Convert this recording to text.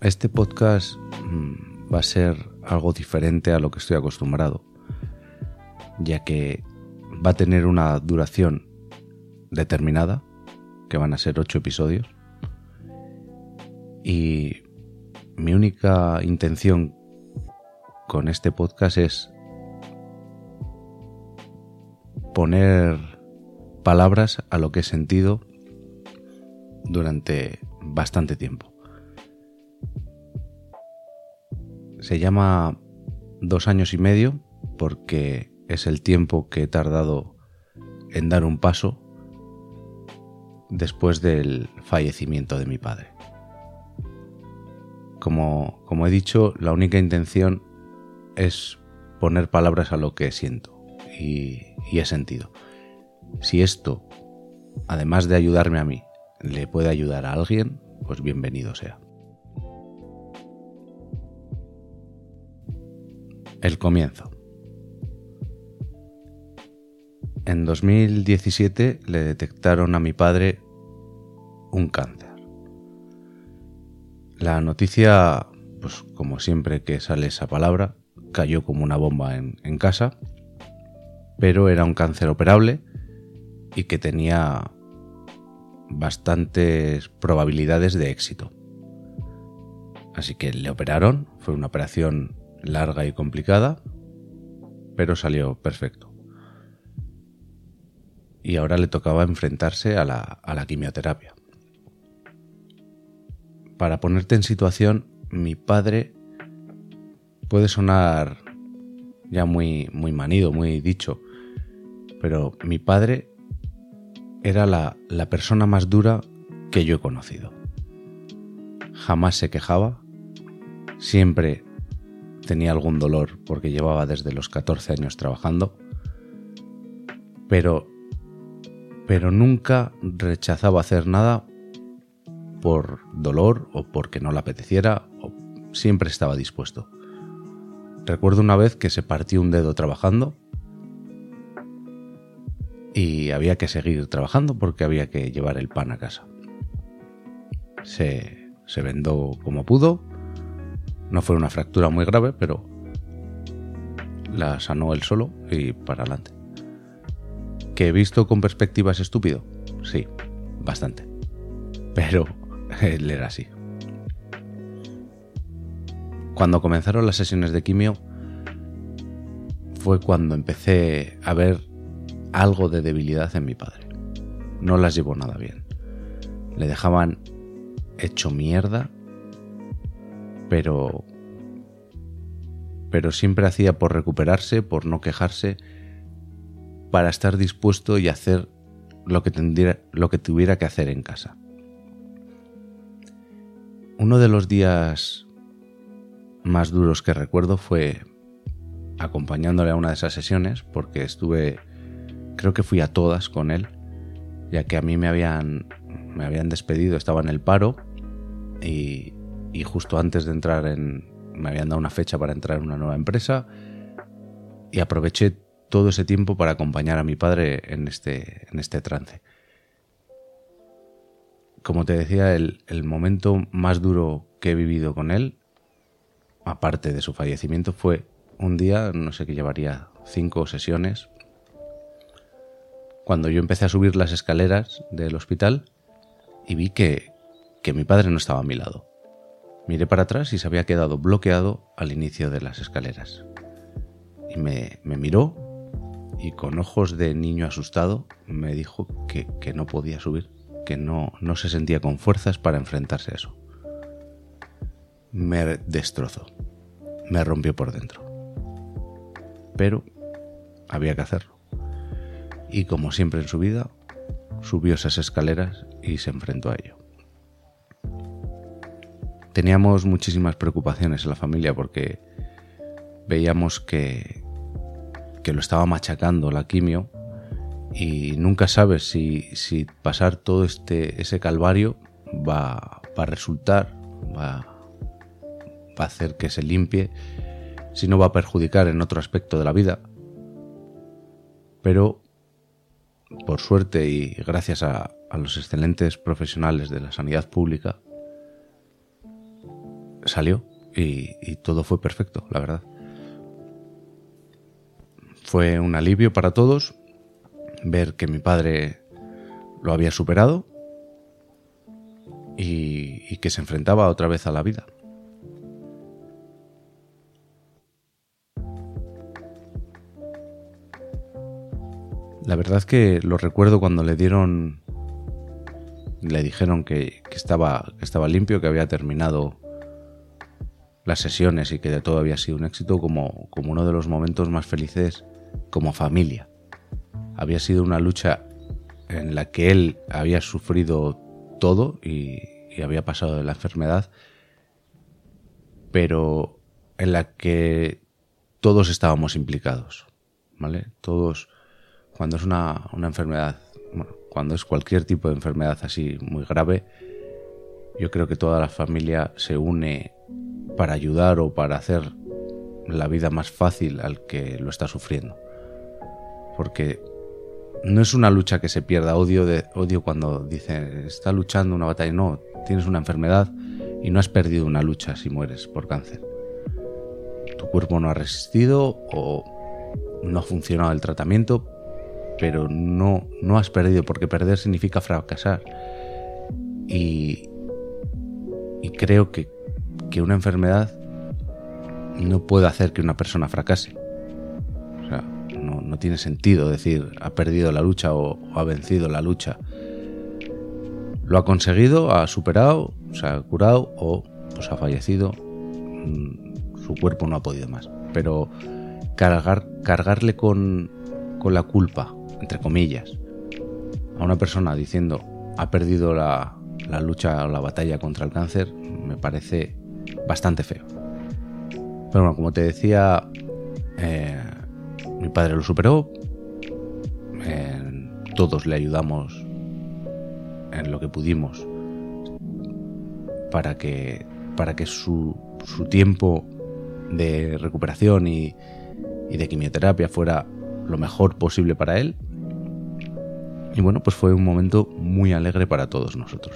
Este podcast mm, va a ser algo diferente a lo que estoy acostumbrado, ya que va a tener una duración determinada, que van a ser ocho episodios, y mi única intención con este podcast es poner palabras a lo que he sentido durante bastante tiempo. Se llama dos años y medio porque es el tiempo que he tardado en dar un paso después del fallecimiento de mi padre. Como, como he dicho, la única intención es poner palabras a lo que siento y, y he sentido. Si esto, además de ayudarme a mí, le puede ayudar a alguien, pues bienvenido sea. El comienzo. En 2017 le detectaron a mi padre un cáncer. La noticia, pues como siempre que sale esa palabra, cayó como una bomba en, en casa, pero era un cáncer operable y que tenía bastantes probabilidades de éxito. Así que le operaron, fue una operación larga y complicada, pero salió perfecto. Y ahora le tocaba enfrentarse a la, a la quimioterapia. Para ponerte en situación, mi padre puede sonar ya muy, muy manido, muy dicho, pero mi padre era la, la persona más dura que yo he conocido. Jamás se quejaba, siempre tenía algún dolor porque llevaba desde los 14 años trabajando, pero, pero nunca rechazaba hacer nada por dolor o porque no le apeteciera, o siempre estaba dispuesto. Recuerdo una vez que se partió un dedo trabajando y había que seguir trabajando porque había que llevar el pan a casa. Se, se vendó como pudo. No fue una fractura muy grave, pero la sanó él solo y para adelante. ¿Que he visto con perspectivas estúpido? Sí, bastante. Pero él era así. Cuando comenzaron las sesiones de quimio fue cuando empecé a ver algo de debilidad en mi padre. No las llevó nada bien. Le dejaban hecho mierda, pero pero siempre hacía por recuperarse, por no quejarse, para estar dispuesto y hacer lo que, lo que tuviera que hacer en casa. Uno de los días más duros que recuerdo fue acompañándole a una de esas sesiones, porque estuve creo que fui a todas con él, ya que a mí me habían, me habían despedido, estaba en el paro y, y justo antes de entrar en... me habían dado una fecha para entrar en una nueva empresa y aproveché todo ese tiempo para acompañar a mi padre en este, en este trance. Como te decía, el, momento más duro que he vivido con él, aparte de su fallecimiento, fue un día, no sé qué llevaría cinco sesiones, cuando yo empecé a subir las escaleras del hospital y vi que, que mi padre no estaba a mi lado. Miré para atrás y se había quedado bloqueado al inicio de las escaleras. Y me, miró y con ojos de niño asustado me dijo que, que no podía subir, que no, no se sentía con fuerzas para enfrentarse a eso. Me destrozó, me rompió por dentro. Pero había que hacerlo y como siempre en su vida, subió esas escaleras y se enfrentó a ello. Teníamos muchísimas preocupaciones en la familia porque veíamos que, que lo estaba machacando la quimio y nunca sabes si, si pasar todo este, ese calvario va, va a resultar, va, va a hacer que se limpie, si no va a perjudicar en otro aspecto de la vida. Pero por suerte y gracias a, los excelentes profesionales de la sanidad pública, salió y, todo fue perfecto, la verdad. Fue un alivio para todos ver que mi padre lo había superado y, que se enfrentaba otra vez a la vida. La verdad es que lo recuerdo cuando le dieron, le dijeron que, estaba, que estaba limpio, que había terminado las sesiones y que de todo había sido un éxito como, como uno de los momentos más felices como familia. Había sido una lucha en la que él había sufrido todo y, había pasado de la enfermedad, pero en la que todos estábamos implicados, ¿vale? Todos, cuando es una, una enfermedad, cuando es cualquier tipo de enfermedad así muy grave, yo creo que toda la familia se une para ayudar o para hacer la vida más fácil al que lo está sufriendo. Porque no es una lucha que se pierda odio odio cuando dice está luchando una batalla, no, tienes una enfermedad y no has perdido una lucha si mueres por cáncer. Tu cuerpo no ha resistido o no ha funcionado el tratamiento, pero no, no has perdido, porque perder significa fracasar. Y creo que que una enfermedad no puede hacer que una persona fracase. O sea, no, tiene sentido decir ha perdido la lucha o, ha vencido la lucha. Lo ha conseguido, ha superado, se ha curado o pues ha fallecido. Mm, su cuerpo no ha podido más. Pero cargar, cargarle con, con la culpa, entre comillas, a una persona diciendo ha perdido la, la lucha o la batalla contra el cáncer, me parece bastante feo. Pero bueno, como te decía, eh, mi padre lo superó, todos le ayudamos en lo que pudimos para que, para que su, su tiempo de recuperación y, y de quimioterapia fuera lo mejor posible para él. Y bueno, pues fue un momento muy alegre para todos nosotros.